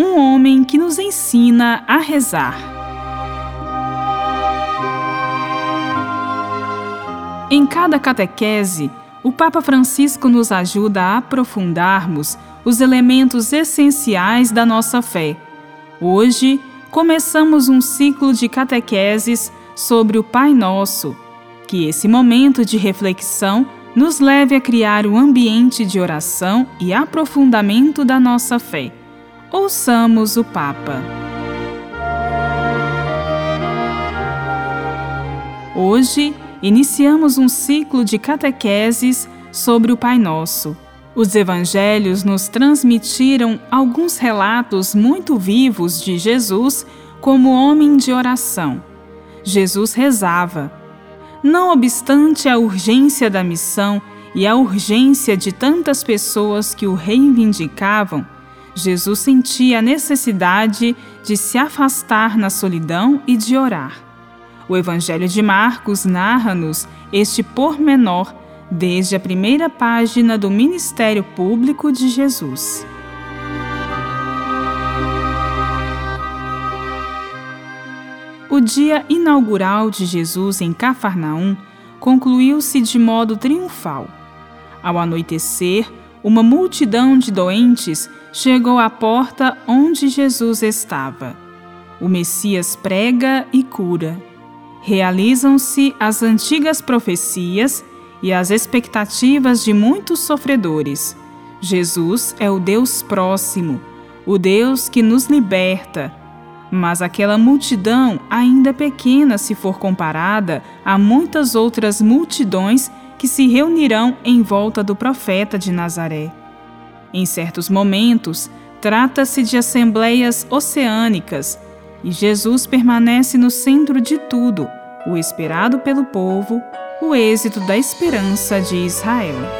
um homem que nos ensina a rezar. Em cada catequese, o Papa Francisco nos ajuda a aprofundarmos os elementos essenciais da nossa fé. Hoje, começamos um ciclo de catequeses sobre o Pai Nosso. Que esse momento de reflexão nos leve a criar um ambiente de oração e aprofundamento da nossa fé. Ouçamos o Papa. Hoje, iniciamos um ciclo de catequeses sobre o Pai Nosso. Os evangelhos nos transmitiram alguns relatos muito vivos de Jesus como homem de oração. Jesus rezava. Não obstante a urgência da missão e a urgência de tantas pessoas que o reivindicavam, Jesus sentia a necessidade de se afastar na solidão e de orar. O Evangelho de Marcos narra-nos este pormenor desde a primeira página do Ministério Público de Jesus. O dia inaugural de Jesus em Cafarnaum concluiu-se de modo triunfal. Ao anoitecer, uma multidão de doentes chegou à porta onde Jesus estava. O Messias prega e cura. Realizam-se as antigas profecias e as expectativas de muitos sofredores. Jesus é o Deus próximo, o Deus que nos liberta. Mas aquela multidão ainda pequena se for comparada a muitas outras multidões que se reunirão em volta do profeta de Nazaré. Em certos momentos, trata-se de assembleias oceânicas e Jesus permanece no centro de tudo, o esperado pelo povo, o êxito da esperança de Israel.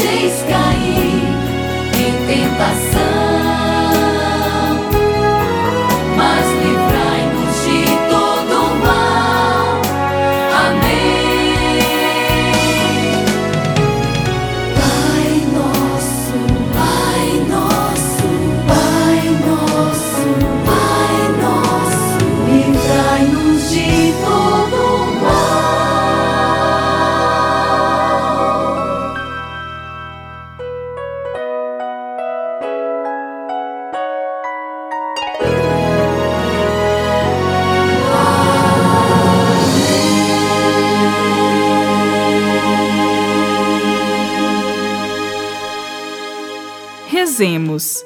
Deixeis cair em tentação, Rezemos.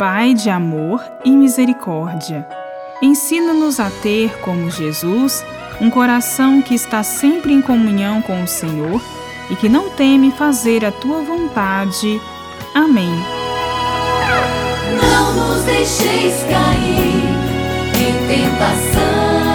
Pai de amor e misericórdia, ensina-nos a ter, como Jesus, um coração que está sempre em comunhão com o Senhor e que não teme fazer a tua vontade. Amém. Não nos deixeis cair em tentação.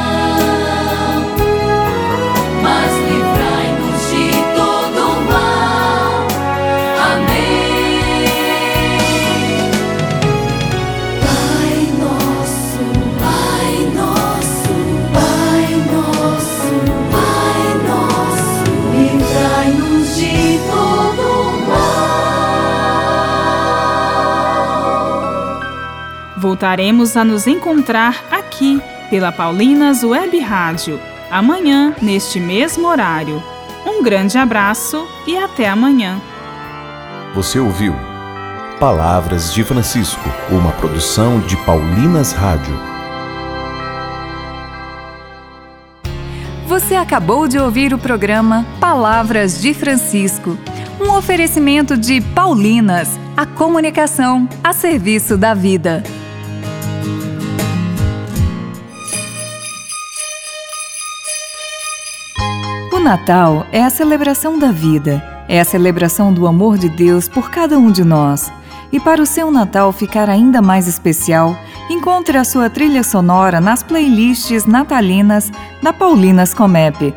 Voltaremos a nos encontrar aqui pela Paulinas Web Rádio, amanhã, neste mesmo horário. Um grande abraço e até amanhã. Você ouviu Palavras de Francisco, uma produção de Paulinas Rádio. Você acabou de ouvir o programa Palavras de Francisco, um oferecimento de Paulinas, a comunicação a serviço da vida. Natal é a celebração da vida, é a celebração do amor de Deus por cada um de nós. E para o seu Natal ficar ainda mais especial, encontre a sua trilha sonora nas playlists natalinas da Paulinas Comep.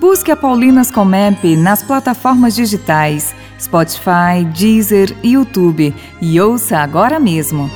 Busque a Paulinas Comep nas plataformas digitais Spotify, Deezer e YouTube e ouça agora mesmo.